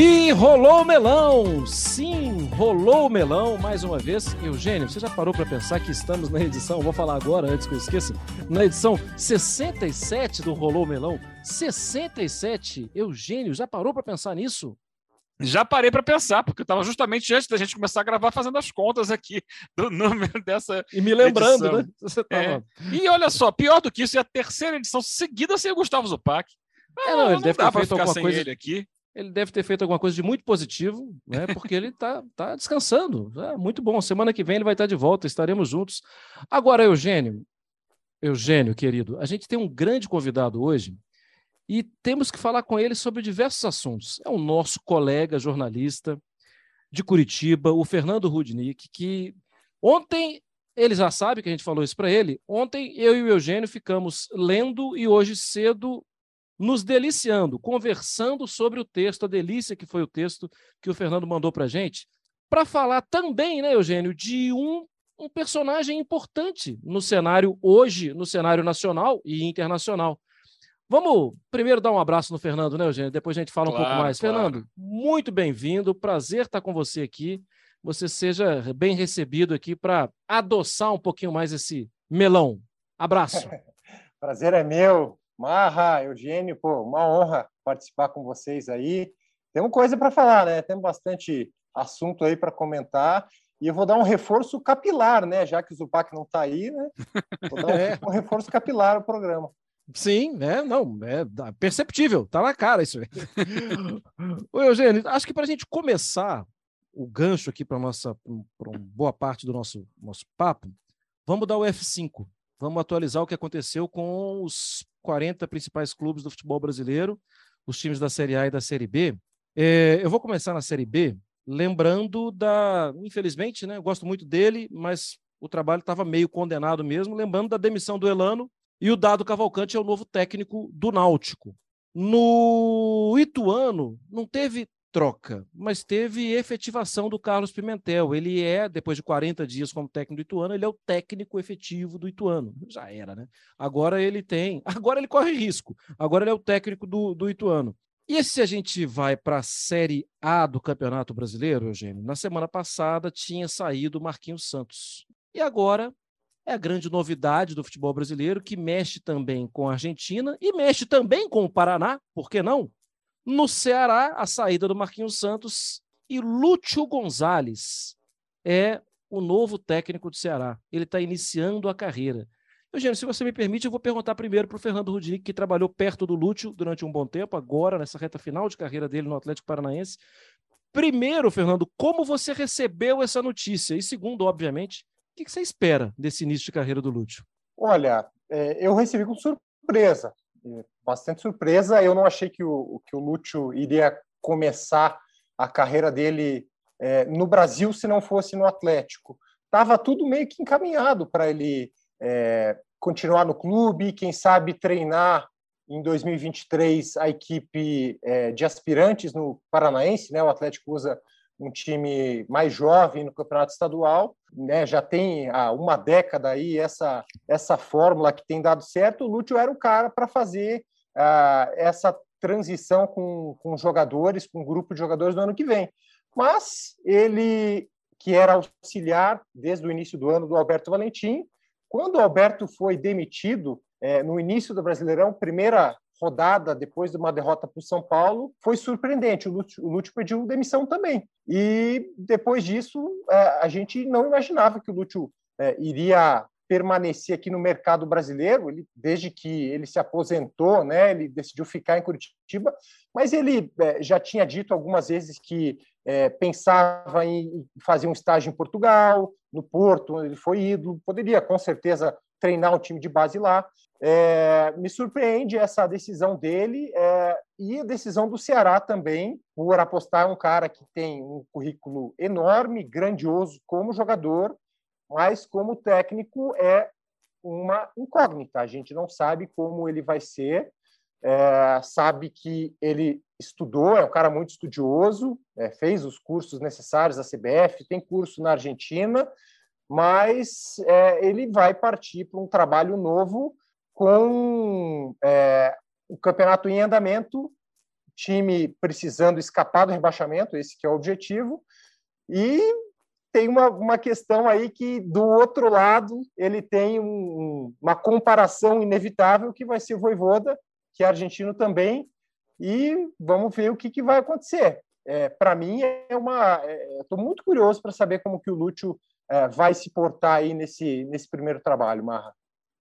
E rolou o melão! Sim, rolou o melão mais uma vez. Eugênio, você já parou para pensar que estamos na edição, vou falar agora antes que eu esqueça, na edição 67 do Rolou o Melão? 67? Eugênio, já parou para pensar nisso? Já parei para pensar, porque eu estava justamente antes da gente começar a gravar fazendo as contas aqui do número dessa. E me lembrando, edição. né? Você tava... É. E olha só, pior do que isso, é a terceira edição seguida sem o Gustavo Zupac. É, não, ele deve ter feito alguma coisa- ele aqui. Ele deve ter feito alguma coisa de muito positivo, né? Porque ele tá, tá descansando. É, muito bom. Semana que vem ele vai estar de volta, estaremos juntos. Agora, Eugênio, Eugênio, querido, a gente tem um grande convidado hoje e temos que falar com ele sobre diversos assuntos. É o nosso colega jornalista de Curitiba, o Fernando Rudnick, que ontem ele já sabe que a gente falou isso para ele. Ontem eu e o Eugênio ficamos lendo e hoje cedo nos deliciando, conversando sobre o texto, a delícia que foi o texto que o Fernando mandou para a gente, para falar também, né, Eugênio, de um, um personagem importante no cenário hoje, no cenário nacional e internacional. Vamos primeiro dar um abraço no Fernando, né, Eugênio? Depois a gente fala um pouco Claro, mais. claro. Fernando, muito bem-vindo, prazer estar com você aqui. Você seja bem recebido aqui para adoçar um pouquinho mais esse melão. Abraço. Prazer é meu. Marra, Eugênio, pô, uma honra participar com vocês aí. Temos coisa para falar, né? Temos bastante assunto aí para comentar. E eu vou dar um reforço capilar, né? Já que o Zupac não está aí, né? Vou dar um, É. um reforço capilar ao programa. Sim, é, não, é perceptível, tá na cara isso. Ô, Eugênio, acho que para a gente começar o gancho aqui para nossa uma boa parte do nosso nosso papo, vamos dar o F5. Vamos atualizar o que aconteceu com os 40 principais clubes do futebol brasileiro, os times da Série A e da Série B. É, eu vou começar na Série B, lembrando da, infelizmente, né, eu gosto muito dele, mas o trabalho estava meio condenado mesmo, lembrando da demissão do Elano e o Dado Cavalcante é o novo técnico do Náutico. No Ituano, não teve troca, mas teve efetivação do Carlos Pimentel. Ele é, depois de 40 dias como técnico do Ituano, ele é o técnico efetivo do Ituano. Já era, né? Agora ele tem. Agora ele corre risco. Agora ele é o técnico do, do Ituano. E se a gente vai para a Série A do Campeonato Brasileiro, Eugênio, na semana passada tinha saído o Marquinhos Santos. E agora é a grande novidade do futebol brasileiro, que mexe também com a Argentina e mexe também com o Paraná, por que não? No Ceará, a saída do Marquinhos Santos e Lúcio Gonzalez é o novo técnico do Ceará. Ele está iniciando a carreira. Eugênio, se você me permite, eu vou perguntar primeiro para o Fernando Rudinick, que trabalhou perto do Lúcio durante um bom tempo, agora nessa reta final de carreira dele no Atlético Paranaense. Primeiro, Fernando, como você recebeu essa notícia? E segundo, obviamente, o que você espera desse início de carreira do Lúcio? Olha, é, eu recebi com surpresa, bastante surpresa. Eu não achei que o, que o Lúcio iria começar a carreira dele é, no Brasil se não fosse no Atlético. Tava tudo meio que encaminhado para ele é, continuar no clube, quem sabe treinar em 2023 a equipe é, de aspirantes no Paranaense, né? O Atlético usa um time mais jovem no campeonato estadual, né? Já tem há uma década aí essa essa fórmula que tem dado certo. O Lúcio era o cara para fazer ah, essa transição com, com jogadores, com um grupo de jogadores no ano que vem. Mas ele, que era auxiliar desde o início do ano do Alberto Valentim, quando o Alberto foi demitido eh, no início do Brasileirão, primeira rodada depois de uma derrota para o São Paulo, foi surpreendente. O Lúcio, o Lúcio pediu demissão também. E depois disso, eh, a gente não imaginava que o Lúcio eh, iria permanecer aqui no mercado brasileiro, ele, desde que ele se aposentou, né, ele decidiu ficar em Curitiba, mas ele eh, já tinha dito algumas vezes que eh, pensava em fazer um estágio em Portugal, no Porto, onde ele foi ídolo, poderia com certeza treinar um time de base lá. É, me surpreende essa decisão dele é, e a decisão do Ceará também, por apostar um cara que tem um currículo enorme, grandioso como jogador, mas como técnico é uma incógnita. A gente não sabe como ele vai ser, é, sabe que ele estudou, é um cara muito estudioso, é, fez os cursos necessários da CBF, tem curso na Argentina, mas é, ele vai partir para um trabalho novo com é, o campeonato em andamento, time precisando escapar do rebaixamento, esse que é o objetivo, e tem uma, uma questão aí que, do outro lado, ele tem um, uma comparação inevitável que vai ser o Voivoda, que é argentino também, e vamos ver o que, que vai acontecer. É, para mim, é uma. Estou é, muito curioso para saber como que o Lúcio é, vai se portar aí nesse, nesse primeiro trabalho, Marra.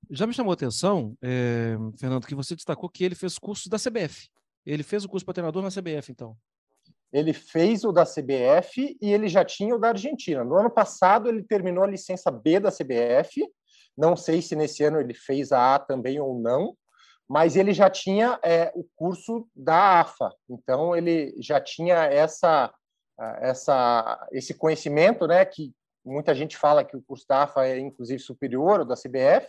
Já me chamou a atenção, é, Fernando, que você destacou que ele fez curso da CBF. Ele fez o curso para treinador na CBF, então. Ele fez o da CBF e ele já tinha o da Argentina. No ano passado, ele terminou a licença B da CBF. Não sei se nesse ano ele fez a A também ou não, mas ele já tinha é, o curso da AFA. Então, ele já tinha essa, essa, esse conhecimento, né, que muita gente fala que o curso da AFA é inclusive superior ao da CBF.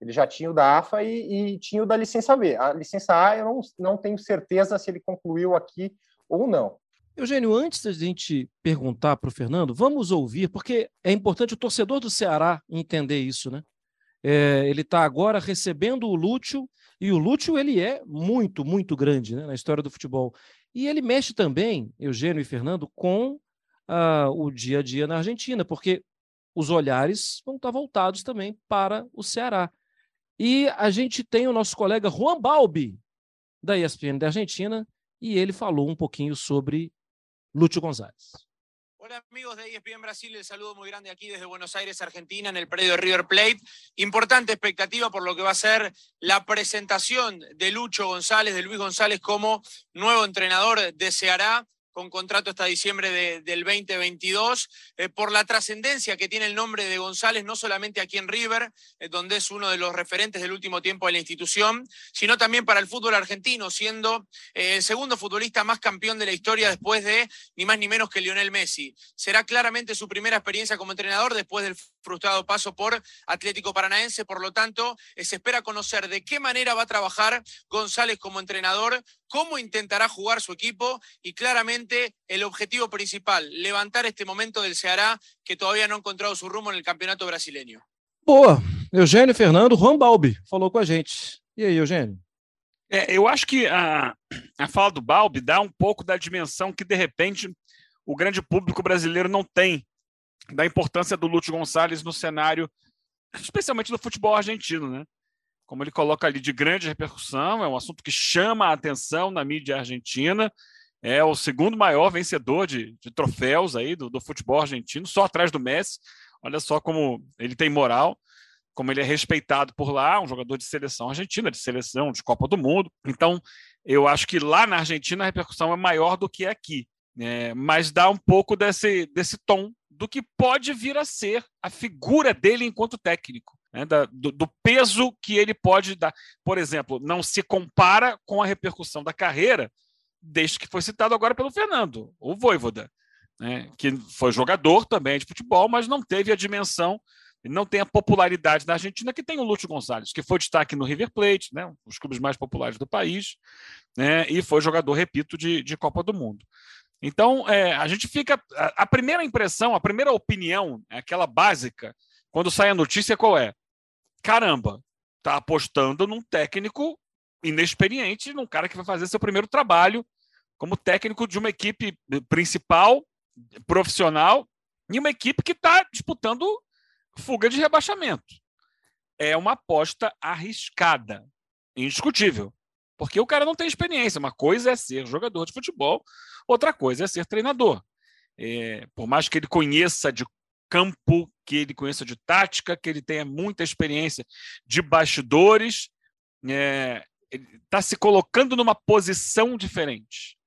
Ele já tinha o da AFA e, e tinha o da licença B. A licença A eu não, não tenho certeza se ele concluiu aqui ou não. Eugênio, antes da gente perguntar para o Fernando, vamos ouvir, porque é importante o torcedor do Ceará entender isso, né? É, ele está agora recebendo o Lúcio, e o Lúcio ele é muito, muito grande né, na história do futebol. E ele mexe também, Eugênio e Fernando, com uh, o dia a dia na Argentina, porque os olhares vão estar voltados também para o Ceará. E a gente tem o nosso colega Juan Balbi, da ESPN da Argentina, e ele falou um pouquinho sobre Lucho González. Hola amigos de ESPN Brasil, el saludo muy grande aquí desde Buenos Aires, Argentina, en el predio River Plate. Importante expectativa por lo que va a ser la presentación de Lucho González, de Luis González como nuevo entrenador de Ceará con contrato hasta diciembre del 2022, eh, por la trascendencia que tiene el nombre de González, no solamente aquí en River, eh, donde es uno de los referentes del último tiempo de la institución, sino también para el fútbol argentino, siendo eh, el segundo futbolista más campeón de la historia después de ni más ni menos que Lionel Messi. Será claramente su primera experiencia como entrenador después del frustrado paso por Atlético Paranaense, por lo tanto, se espera conocer de qué manera va a trabajar González como entrenador, cómo intentará jugar su equipo y claramente el objetivo principal, levantar este momento del Ceará que todavía no ha encontrado su rumbo en el campeonato brasileño. Boa, Eugênio Fernando, Juan Balbi falou com a gente. E aí, Eugênio? É, eu acho que a, a fala do Balbi dá um pouco da dimensão que, de repente, o grande público brasileiro não tem da importância do Lúcio Gonçalves no cenário, especialmente do futebol argentino, né? Como ele coloca ali de grande repercussão, é um assunto que chama a atenção na mídia argentina, é o segundo maior vencedor de, de troféus aí do, do, futebol argentino, só atrás do Messi. Olha só como ele tem moral, como ele é respeitado por lá, um jogador de seleção argentina, de seleção de Copa do Mundo. Então, eu acho que lá na Argentina a repercussão é maior do que aqui, né? mas dá um pouco desse, desse tom do que pode vir a ser a figura dele enquanto técnico. Né, da, do, do, peso que ele pode dar. Por exemplo, não se compara com a repercussão da carreira desde que foi citado agora pelo Fernando, o Voivoda, né, que foi jogador também de futebol, mas não teve a dimensão, não tem a popularidade da Argentina que tem o Lúcio Gonçalves, que foi destaque no River Plate, né, um dos clubes mais populares do país, né, e foi jogador, repito, de, de Copa do Mundo. Então, é, a gente fica. A, a, primeira impressão, a primeira opinião, é aquela básica, quando sai a notícia, qual é? Caramba, tá apostando num técnico inexperiente num cara que vai fazer seu primeiro trabalho como técnico de uma equipe principal, profissional, e uma equipe que está disputando fuga de rebaixamento. É uma aposta arriscada, indiscutível, porque o cara não tem experiência. Uma coisa é ser jogador de futebol, outra coisa é ser treinador. É, por mais que ele conheça de campo, que ele conheça de tática, que ele tenha muita experiência de bastidores, é, está se colocando numa posição diferente,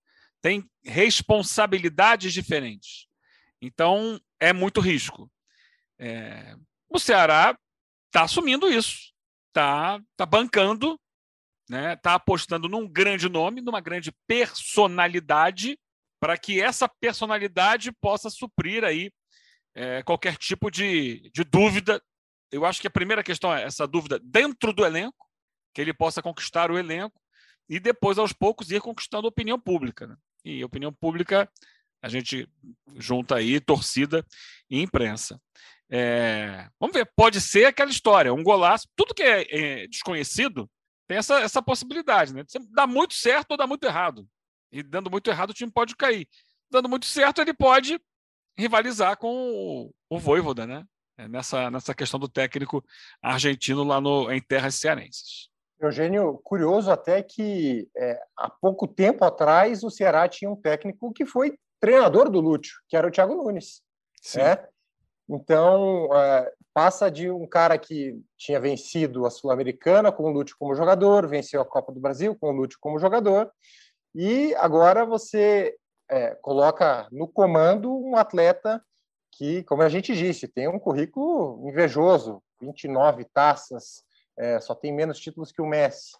tem responsabilidades diferentes. Então, é muito risco. É, o Ceará está assumindo isso, está tá bancando, está né, tá apostando num grande nome, numa grande personalidade, para que essa personalidade possa suprir aí é, qualquer tipo de, de dúvida. Eu acho que a primeira questão é essa dúvida dentro do elenco, que ele possa conquistar o elenco e depois, aos poucos, ir conquistando a opinião pública. Né? E a opinião pública, a gente junta aí torcida e imprensa. É, vamos ver, pode ser aquela história, um golaço, tudo que é, é desconhecido tem essa, essa possibilidade, né? Dá muito certo ou dá muito errado. E dando muito errado, o time pode cair. Dando muito certo, ele pode rivalizar com o, o Voivoda, né? É nessa, nessa questão do técnico argentino lá no, em terras cearenses. Eugênio, curioso até que é, há pouco tempo atrás o Ceará tinha um técnico que foi treinador do Lúcio, que era o Thiago Nunes. Sim. É? Então, é, passa de um cara que tinha vencido a Sul-Americana com o Lúcio como jogador, venceu a Copa do Brasil com o Lúcio como jogador, e agora você é, coloca no comando um atleta que, como a gente disse, tem um currículo invejoso, 29 taças, é, só tem menos títulos que o Messi.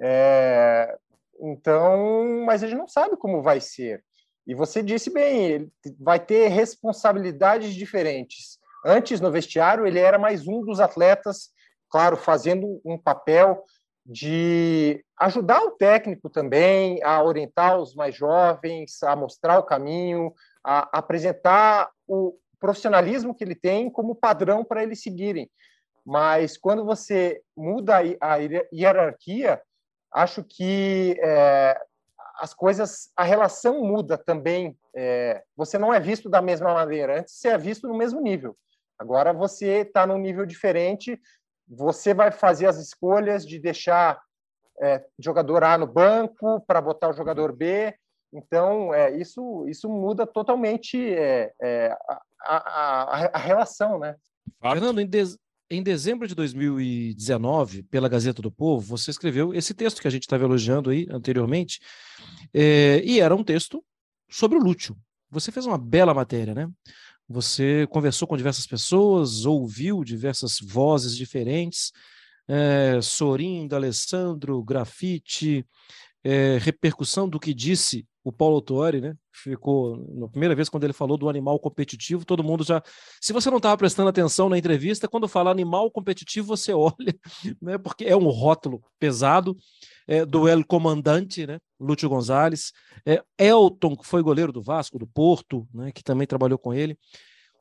É, então, mas a gente não sabe como vai ser. E você disse bem, ele vai ter responsabilidades diferentes. Antes, no vestiário, ele era mais um dos atletas, claro, fazendo um papel de ajudar o técnico também a orientar os mais jovens, a mostrar o caminho, a apresentar o profissionalismo que ele tem como padrão para eles seguirem. Mas quando você muda a hierarquia, acho que é, as coisas, a relação muda também. É, você não é visto da mesma maneira. Antes você é visto no mesmo nível. Agora você está num nível diferente. Você vai fazer as escolhas de deixar é, jogador A no banco para botar o jogador B. Então, é, isso, isso muda totalmente é, é a, a, a, relação, né? Fernando, em, de, em dezembro de 2019, pela Gazeta do Povo, você escreveu esse texto que a gente estava elogiando aí anteriormente, é, e era um texto sobre o Lúcio. Você fez uma bela matéria, né? Você conversou com diversas pessoas, ouviu diversas vozes diferentes, é, Sorim, Alessandro, Grafite, é, repercussão do que disse o Paulo Tuori, né? Ficou na primeira vez quando ele falou do animal competitivo, todo mundo já. Se você não estava prestando atenção na entrevista, quando fala animal competitivo, você olha, né? Porque é um rótulo pesado é, do El Comandante, né? Lúcio Gonzalez, é, Elton, que foi goleiro do Vasco, do Porto, né? Que também trabalhou com ele.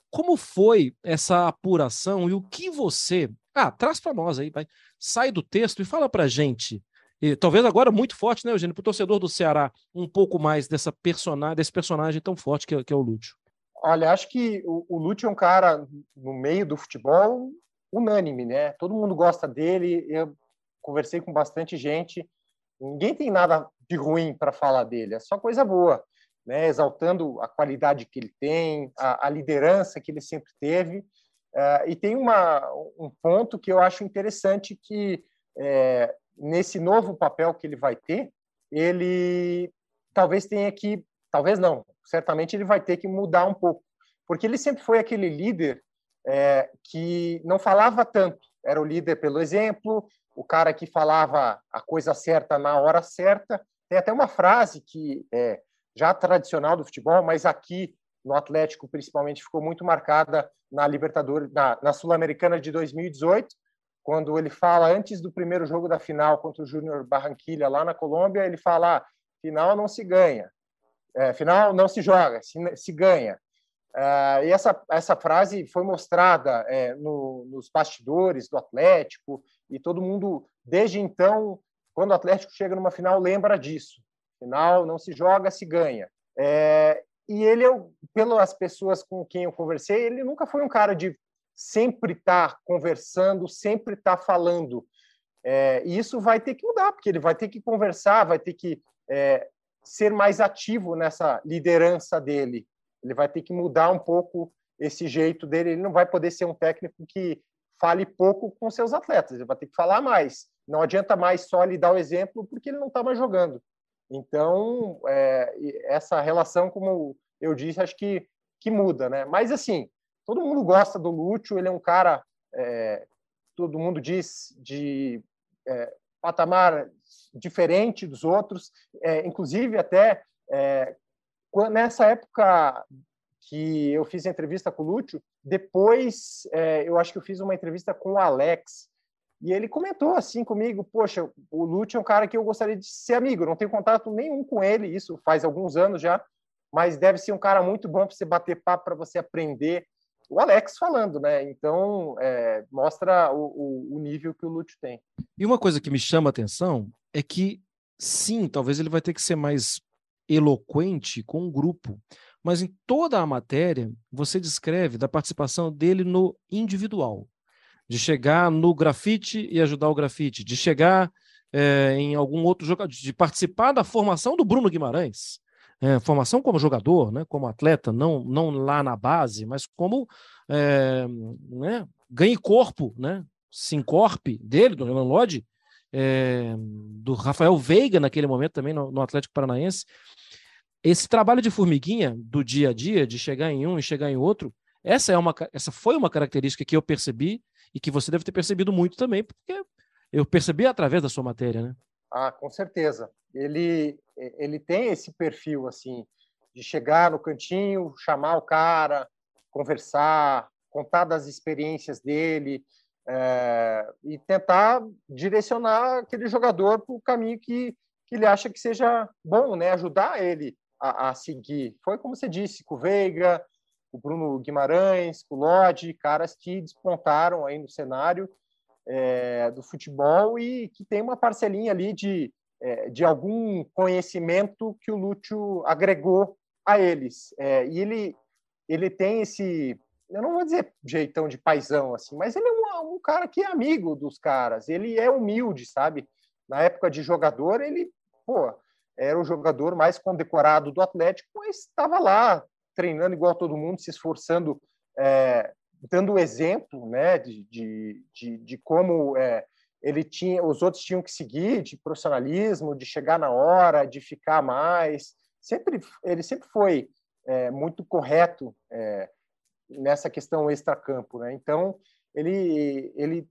Como foi essa apuração e o que você. Ah, traz para nós aí, vai. Sai do texto e fala para gente e talvez agora muito forte, né, Eugênio, para o torcedor do Ceará, um pouco mais dessa personagem, desse personagem tão forte que, é, que é o Lúcio. Olha, acho que o, o Lúcio é um cara no meio do futebol unânime, né? Todo mundo gosta dele. Eu conversei com bastante gente. Ninguém tem nada de ruim para falar dele, é só coisa boa, né? Exaltando a qualidade que ele tem, a, a liderança que ele sempre teve. Uh, e tem uma, um ponto que eu acho interessante que é, nesse novo papel que ele vai ter, ele talvez tenha que, talvez não, certamente ele vai ter que mudar um pouco, porque ele sempre foi aquele líder é, que não falava tanto, era o líder pelo exemplo, o cara que falava a coisa certa na hora certa. Tem até uma frase que é já tradicional do futebol, mas aqui no Atlético principalmente ficou muito marcada na Libertadores, na, na Sul-Americana de 2018, quando ele fala antes do primeiro jogo da final contra o Júnior Barranquilha lá na Colômbia, ele fala: ah, final não se ganha, é, final não se joga, se, se ganha. Uh, e essa, essa frase foi mostrada é, no, nos bastidores do Atlético, e todo mundo, desde então, quando o Atlético chega numa final, lembra disso. Final não se joga, se ganha. É, e ele, eu, pelas pessoas com quem eu conversei, ele nunca foi um cara de sempre estar tá conversando, sempre estar tá falando. É, e isso vai ter que mudar, porque ele vai ter que conversar, vai ter que é, ser mais ativo nessa liderança dele. Ele vai ter que mudar um pouco esse jeito dele. Ele não vai poder ser um técnico que fale pouco com seus atletas, ele vai ter que falar mais. Não adianta mais só lhe dar o exemplo, porque ele não está mais jogando. Então, é, essa relação, como eu disse, acho que, que muda, né? Mas, assim, todo mundo gosta do Lúcio, ele é um cara, é, todo mundo diz, de é, patamar diferente dos outros, é, inclusive até é, nessa época que eu fiz a entrevista com o Lúcio, depois é, eu acho que eu fiz uma entrevista com o Alex, e ele comentou assim comigo, poxa, o Lúcio é um cara que eu gostaria de ser amigo, não tenho contato nenhum com ele, isso faz alguns anos já, mas deve ser um cara muito bom para você bater papo, para você aprender, o Alex falando, né? Então, é, mostra o, o, o, nível que o Lute tem. E uma coisa que me chama a atenção é que, sim, talvez ele vai ter que ser mais eloquente com um grupo, mas em toda a matéria você descreve da participação dele no individual, de chegar no grafite e ajudar o grafite, de chegar é, em algum outro jogador, de participar da formação do Bruno Guimarães, é, formação como jogador, né, como atleta, não, não lá na base, mas como é, né, ganhe corpo, né, se encorpe dele, do Renan Lodge, é, do Rafael Veiga naquele momento também no, no, Atlético Paranaense. Esse trabalho de formiguinha do dia a dia, de chegar em um e chegar em outro, essa é uma, essa foi uma característica que eu percebi e que você deve ter percebido muito também, porque eu percebi através da sua matéria, né? Ah, com certeza. Ele ele tem esse perfil assim de chegar no cantinho, chamar o cara, conversar, contar das experiências dele é, e tentar direcionar aquele jogador para o caminho que, que ele acha que seja bom, né? Ajudar ele a, a seguir. Foi como você disse, com o Veiga, o Bruno Guimarães, com o Lodi, caras que despontaram aí no cenário é, do futebol e que tem uma parcelinha ali de, é, de algum conhecimento que o Lúcio agregou a eles. É, e ele, ele tem esse, eu não vou dizer jeitão de paisão, assim, mas ele é um, um cara que é amigo dos caras, ele é humilde, sabe? Na época de jogador, ele, pô, era o jogador mais condecorado do Atlético, mas estava lá treinando igual todo mundo, se esforçando é, dando exemplo né, de, de, de, de como é, ele tinha, os outros tinham que seguir, de profissionalismo, de chegar na hora, de ficar mais. Sempre, ele sempre foi é, muito correto é, nessa questão extracampo. Né? Então, ele, ele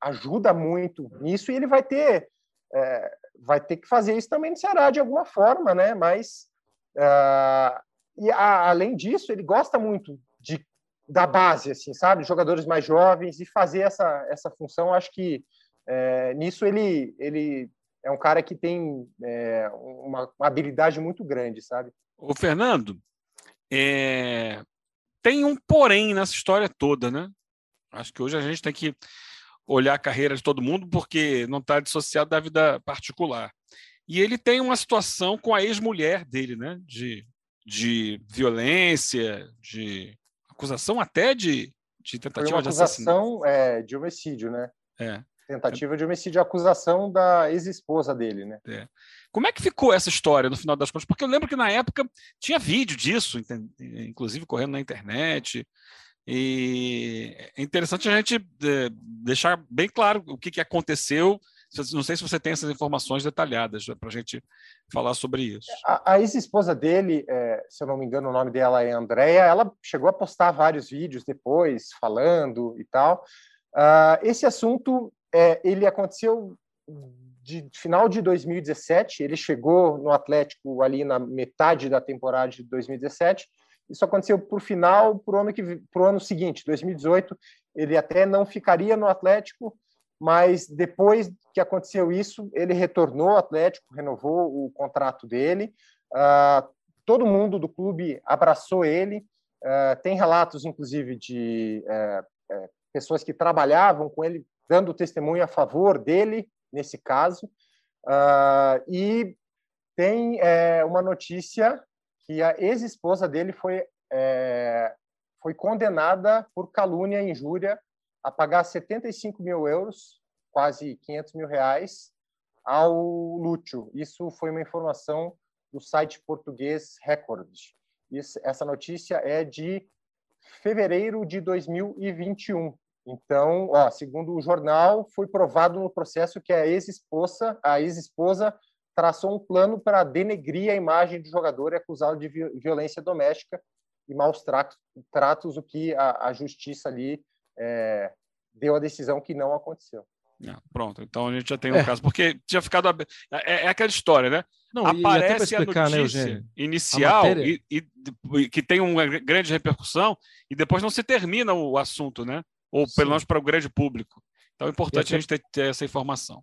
ajuda muito nisso e ele vai ter, é, vai ter que fazer isso também no Ceará de alguma forma, né? mas. Uh, e a, além disso, ele gosta muito de da base, assim, sabe? Jogadores mais jovens e fazer essa, essa função. Acho que é, nisso ele, ele é um cara que tem é, uma, uma, habilidade muito grande, sabe? O Fernando, é... tem um porém nessa história toda, né? Acho que hoje a gente tem que olhar a carreira de todo mundo porque não está dissociado da vida particular. E ele tem uma situação com a ex-mulher dele, né? De, de violência, de acusação até de, de tentativa de acusação é, de homicídio, né? É. Tentativa de homicídio, acusação da ex-esposa dele, né? É. Como é que ficou essa história no final das contas? Porque eu lembro que na época tinha vídeo disso, inclusive correndo na internet. E é interessante a gente deixar bem claro o que, que aconteceu não sei se você tem essas informações detalhadas para a gente falar sobre isso. A, a ex-esposa dele, é, se eu não me engano, o nome dela é Andréia, ela chegou a postar vários vídeos depois, falando e tal. Uh, esse assunto, é, ele aconteceu de final de 2017, ele chegou no Atlético ali na metade da temporada de 2017, isso aconteceu por final, para o ano, que, ano seguinte, 2018, ele até não ficaria no Atlético, mas depois que aconteceu isso, ele retornou ao Atlético, renovou o contrato dele. Uh, todo mundo do clube abraçou ele. Uh, tem relatos, inclusive, de uh, pessoas que trabalhavam com ele, dando testemunho a favor dele nesse caso. Ah, e tem eh, uma notícia que a ex-esposa dele foi, eh, foi condenada por calúnia e injúria a pagar 75 mil euros, quase 500 mil reais, ao Lúcio. Isso foi uma informação do site português Record. Isso, essa notícia é de fevereiro de 2021. Então, ó, segundo o jornal, foi provado no processo que a ex-esposa, a ex-esposa traçou um plano para denegrir a imagem do jogador e acusá-lo de violência doméstica e maus tratos, tratos o que a, a justiça ali é, deu a decisão que não aconteceu. É, pronto, então a gente já tem um é. caso, porque tinha ficado. É, é aquela história, né? Não, Aparece explicar, a né, notícia né, inicial a e, e, e, que tem uma grande repercussão e depois não se termina o assunto, né? Ou Sim. pelo menos para o grande público. Então é importante até, a gente ter, ter, essa informação.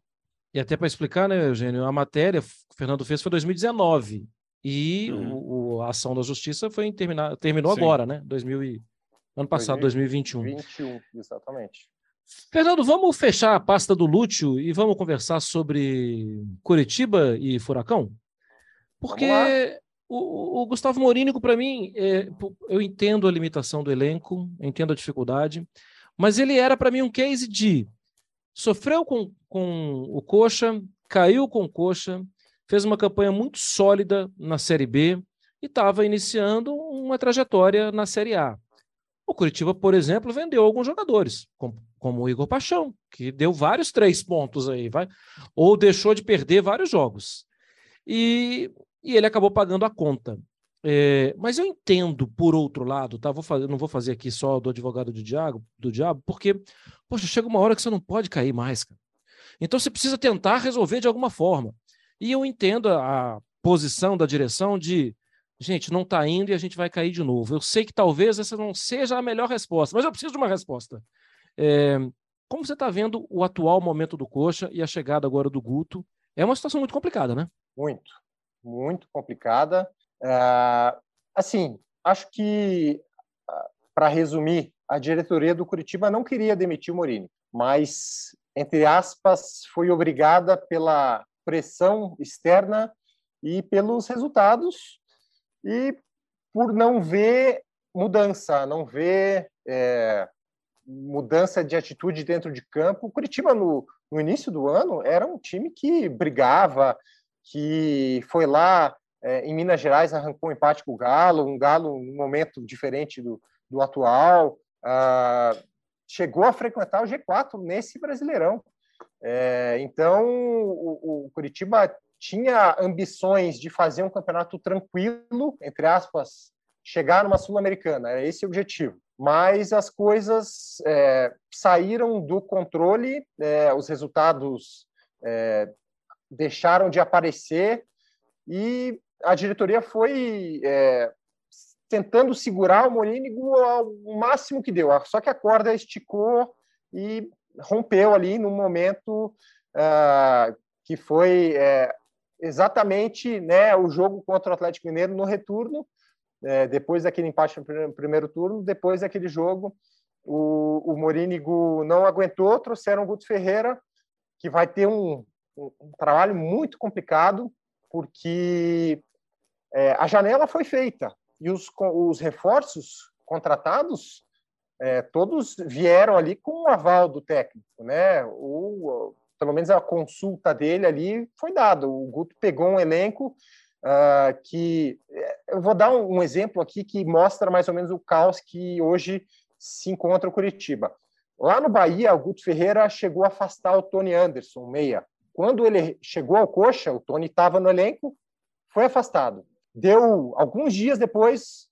E até para explicar, né, Eugênio, a matéria que o Fernando fez foi 2019 e uhum. o, a ação da justiça foi terminar, terminou Sim. agora, né? 2000 e, ano passado, 2021. 2021, exatamente. Fernando, vamos fechar a pasta do Lúcio e vamos conversar sobre Curitiba e Furacão? Porque o, o Gustavo Morínigo, para mim, é, eu entendo a limitação do elenco, entendo a dificuldade, mas ele era para mim um case de sofreu com, com o Coxa, caiu com o Coxa, fez uma campanha muito sólida na Série B e estava iniciando uma trajetória na Série A. O Curitiba, por exemplo, vendeu alguns jogadores, como, como o Igor Paixão, que deu vários três pontos aí, vai, ou deixou de perder vários jogos. E e ele acabou pagando a conta. É, mas eu entendo, por outro lado, tá? Vou fazer, não vou fazer aqui só do advogado do diabo, do diabo, porque, poxa, chega uma hora que você não pode cair mais, cara. Então você precisa tentar resolver de alguma forma. E eu entendo a, posição da direção de, gente, não está indo e a gente vai cair de novo. Eu sei que talvez essa não seja a melhor resposta, mas eu preciso de uma resposta. É, como você está vendo o atual momento do Coxa e a chegada agora do Guto? É uma situação muito complicada, né? Muito, muito complicada. Uh, assim, acho que, uh, para resumir, a diretoria do Curitiba não queria demitir o Morini, mas, entre aspas, foi obrigada pela pressão externa e pelos resultados e por não ver mudança, não ver é, mudança de atitude dentro de campo. O Curitiba, no, no início do ano, era um time que brigava, que foi lá é, em Minas Gerais, arrancou um empate com o Galo, um Galo um momento diferente do, do atual, ah, chegou a frequentar o G4 nesse Brasileirão. É, então, o, o, Curitiba tinha ambições de fazer um campeonato tranquilo, entre aspas, chegar numa Sul-Americana, era esse o objetivo. Mas as coisas é, saíram do controle, é, os resultados é, deixaram de aparecer e a diretoria foi é, tentando segurar o Morínigo ao máximo que deu. Só que a corda esticou e rompeu ali no momento uh, que foi é, exatamente né, o jogo contra o Atlético Mineiro no retorno, é, depois daquele empate no primeiro turno, depois daquele jogo, o, o Morínigo não aguentou, trouxeram o Guto Ferreira, que vai ter um, um trabalho muito complicado, porque é, a janela foi feita e os, os reforços contratados é, todos vieram ali com o aval do técnico, né? O, pelo menos a consulta dele ali foi dada. O Guto pegou um elenco uh, que é, eu vou dar um, um, exemplo aqui que mostra mais ou menos o caos que hoje se encontra o Curitiba. Lá no Bahia, o Guto Ferreira chegou a afastar o Tony Anderson, meia. Quando ele chegou ao Coxa, o Tony estava no elenco, foi afastado. Deu alguns dias depois,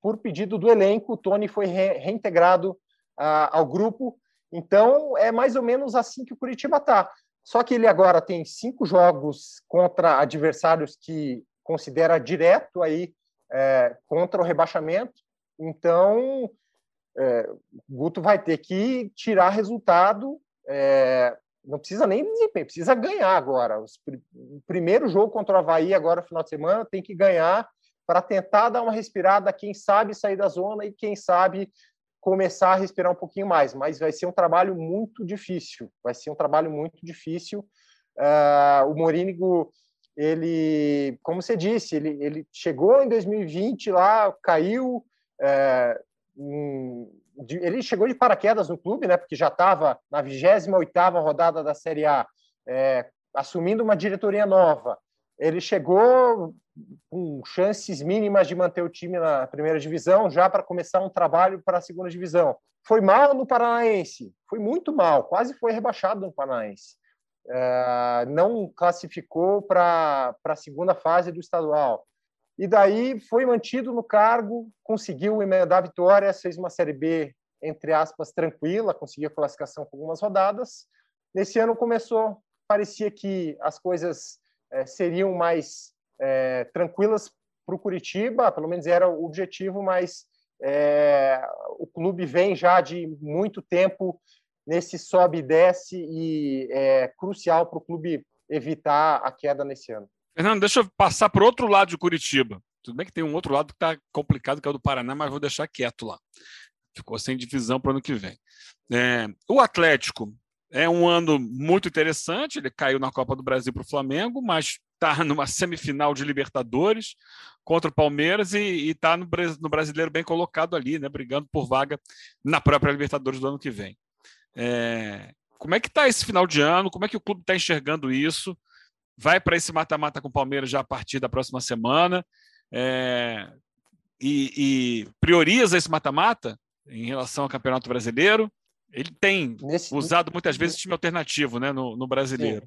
por pedido do elenco, o Tony foi re reintegrado uh, ao grupo. Então, é mais ou menos assim que o Curitiba está. Só que ele agora tem cinco jogos contra adversários que considera direto aí é, contra o rebaixamento. Então, é, Guto vai ter que tirar resultado é, não precisa nem desempenho, precisa ganhar agora. O primeiro jogo contra o Havaí, agora, final de semana, tem que ganhar para tentar dar uma respirada, quem sabe sair da zona e quem sabe começar a respirar um pouquinho mais. Mas vai ser um trabalho muito difícil, vai ser um trabalho muito difícil. Uh, o Morínigo, ele, como você disse, ele, ele chegou em 2020 lá, caiu, uh, ele chegou de paraquedas no clube, né? Porque já estava na 28 rodada da Série A, é, assumindo uma diretoria nova. Ele chegou com chances mínimas de manter o time na primeira divisão, já para começar um trabalho para a segunda divisão. Foi mal no Paranaense, foi muito mal, quase foi rebaixado no Paranaense. É, não classificou para a segunda fase do estadual. E daí foi mantido no cargo, conseguiu emendar a vitória, fez uma Série B, entre aspas, tranquila, conseguiu a classificação com algumas rodadas. Nesse ano começou, parecia que as coisas é, seriam mais é, tranquilas para o Curitiba, pelo menos era o objetivo, mas é, o clube vem já de muito tempo nesse sobe e desce e é crucial para o clube evitar a queda nesse ano. Fernando, deixa eu passar para outro lado de Curitiba. Tudo bem que tem um outro lado que está complicado, que é o do Paraná, mas vou deixar quieto lá. Ficou sem divisão para o ano que vem. É, o Atlético é um ano muito interessante. Ele caiu na Copa do Brasil para o Flamengo, mas está numa semifinal de Libertadores contra o Palmeiras e está no, no, brasileiro bem colocado ali, né? Brigando por vaga na própria Libertadores do ano que vem. É, como é que está esse final de ano? Como é que o clube está enxergando isso? Vai para esse mata-mata com o Palmeiras já a partir da próxima semana? É, e, e prioriza esse mata-mata em relação ao Campeonato Brasileiro? Ele tem nesse, usado muitas vezes time alternativo né, no, no brasileiro.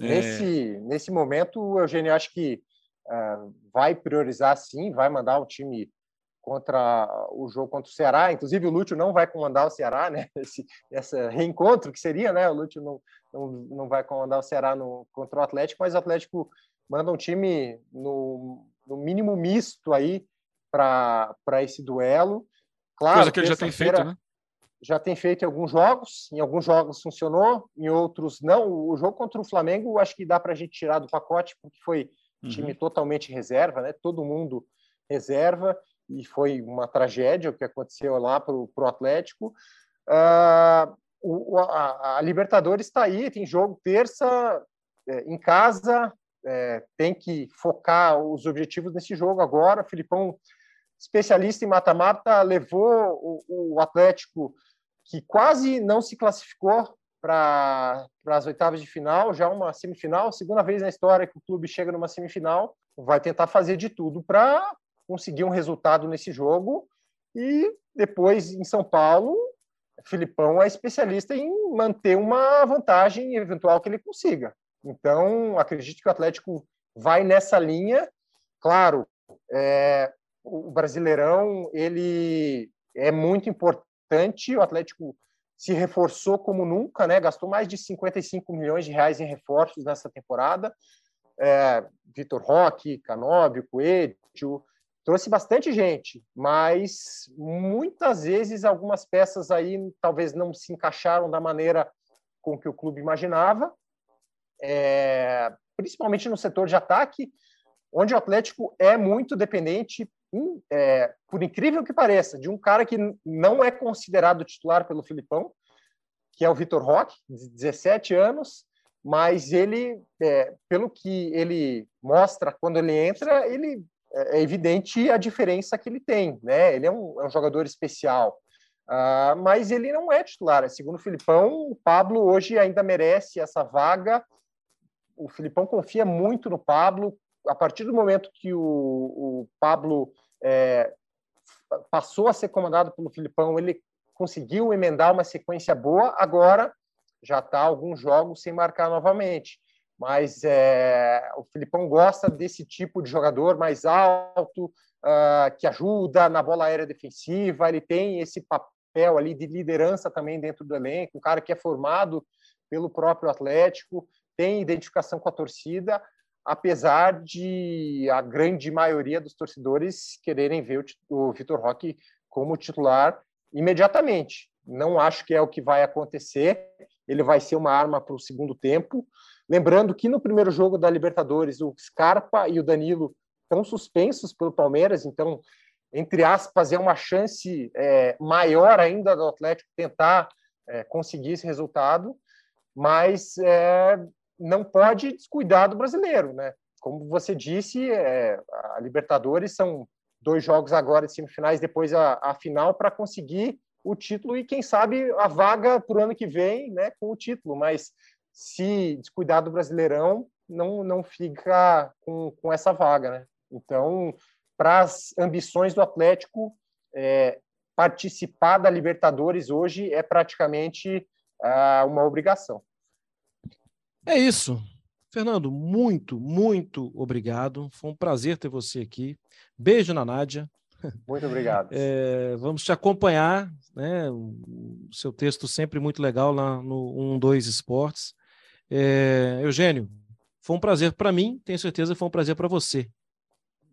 É... Nesse, nesse momento, o Eugênio acho que uh, vai priorizar sim, vai mandar o time contra o jogo contra o Ceará. Inclusive, o Lúcio não vai comandar o Ceará, né? Esse, esse reencontro que seria, né? O Lúcio não, não, não vai comandar o Ceará no, contra o Atlético, mas o Atlético manda um time no, no mínimo misto aí para esse duelo. Claro, Coisa que ele já tem feito, né? já tem feito em alguns jogos, em alguns jogos funcionou, em outros não. O jogo contra o Flamengo, acho que dá para a gente tirar do pacote, porque foi uhum. time totalmente reserva, né? Todo mundo reserva, e foi uma tragédia o que aconteceu lá para o Atlético. Uh, o, a, a, Libertadores está aí, tem jogo terça é, em casa, é, tem que focar os objetivos nesse jogo agora. Filipão, especialista em mata-mata, levou o, o Atlético que quase não se classificou para as oitavas de final, já uma semifinal, segunda vez na história que o clube chega numa semifinal, vai tentar fazer de tudo para conseguir um resultado nesse jogo e depois em São Paulo, Filipão é especialista em manter uma vantagem eventual que ele consiga. Então, acredito que o Atlético vai nessa linha. Claro, é, o Brasileirão ele é muito importante. O Atlético se reforçou como nunca, né? Gastou mais de 55 milhões de reais em reforços nessa temporada. É, Vitor Roque, Canóbio, Coelho, trouxe bastante gente, mas muitas vezes algumas peças aí talvez não se encaixaram da maneira com que o clube imaginava, é, principalmente no setor de ataque, onde o Atlético é muito dependente é, por incrível que pareça, de um cara que não é considerado titular pelo Filipão, que é o Vitor Roque, de 17 anos, mas ele, é, pelo que ele mostra quando ele entra, ele é, é evidente a diferença que ele tem, né? Ele é um, é um jogador especial, uh, mas ele não é titular. Segundo o Filipão, o Pablo hoje ainda merece essa vaga. O Filipão confia muito no Pablo. A partir do momento que o, o Pablo é, passou a ser comandado pelo Filipão, ele conseguiu emendar uma sequência boa, agora já está alguns jogos sem marcar novamente. Mas é, o Filipão gosta desse tipo de jogador mais alto, uh, que ajuda na bola aérea defensiva, ele tem esse papel ali de liderança também dentro do elenco, um cara que é formado pelo próprio Atlético, tem identificação com a torcida, apesar de a grande maioria dos torcedores quererem ver o, o Vitor Roque como titular imediatamente. Não acho que é o que vai acontecer. Ele vai ser uma arma para o segundo tempo. Lembrando que no primeiro jogo da Libertadores, o Scarpa e o Danilo estão suspensos pelo Palmeiras, então, entre aspas, é uma chance é, maior ainda do Atlético tentar é, conseguir esse resultado. Mas é, não pode descuidar do brasileiro, né? Como você disse, é, a Libertadores são dois jogos agora de semifinais, depois a, a final para conseguir o título e quem sabe a vaga para o ano que vem, né, com o título. Mas se descuidar do Brasileirão, não não fica com, com essa vaga, né? Então, para as ambições do Atlético, é, participar da Libertadores hoje é praticamente ah, uma obrigação. É isso. Fernando, muito, muito obrigado. Foi um prazer ter você aqui. Beijo na Nádia. Muito obrigado. É, vamos te acompanhar, né? O seu texto sempre muito legal lá no 12 Esportes. É, Eugênio, foi um prazer para mim, tenho certeza foi um prazer para você.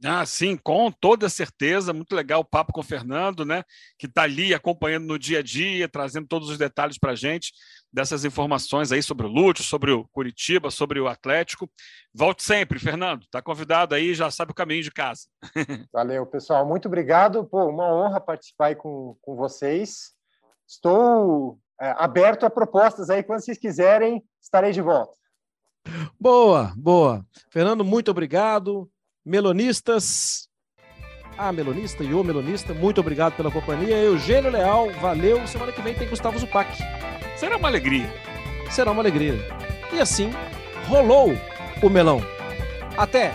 Ah, sim, com toda certeza. Muito legal o papo com o Fernando, né? Que está ali acompanhando no dia a dia, trazendo todos os detalhes para a gente dessas informações aí sobre o Lúcio, sobre o Curitiba, sobre o Atlético. Volte sempre, Fernando. Está convidado aí, já sabe o caminho de casa. Valeu, pessoal. Muito obrigado. Pô, uma honra participar aí com, com vocês. Estou é, aberto a propostas aí. Quando vocês quiserem, estarei de volta. Boa, boa. Fernando, muito obrigado. Melonistas, a melonista e o melonista, muito obrigado pela companhia. Eugênio Leal, valeu. Semana que vem tem Gustavo Zupac. Será uma alegria. Será uma alegria. E assim, rolou o melão. Até!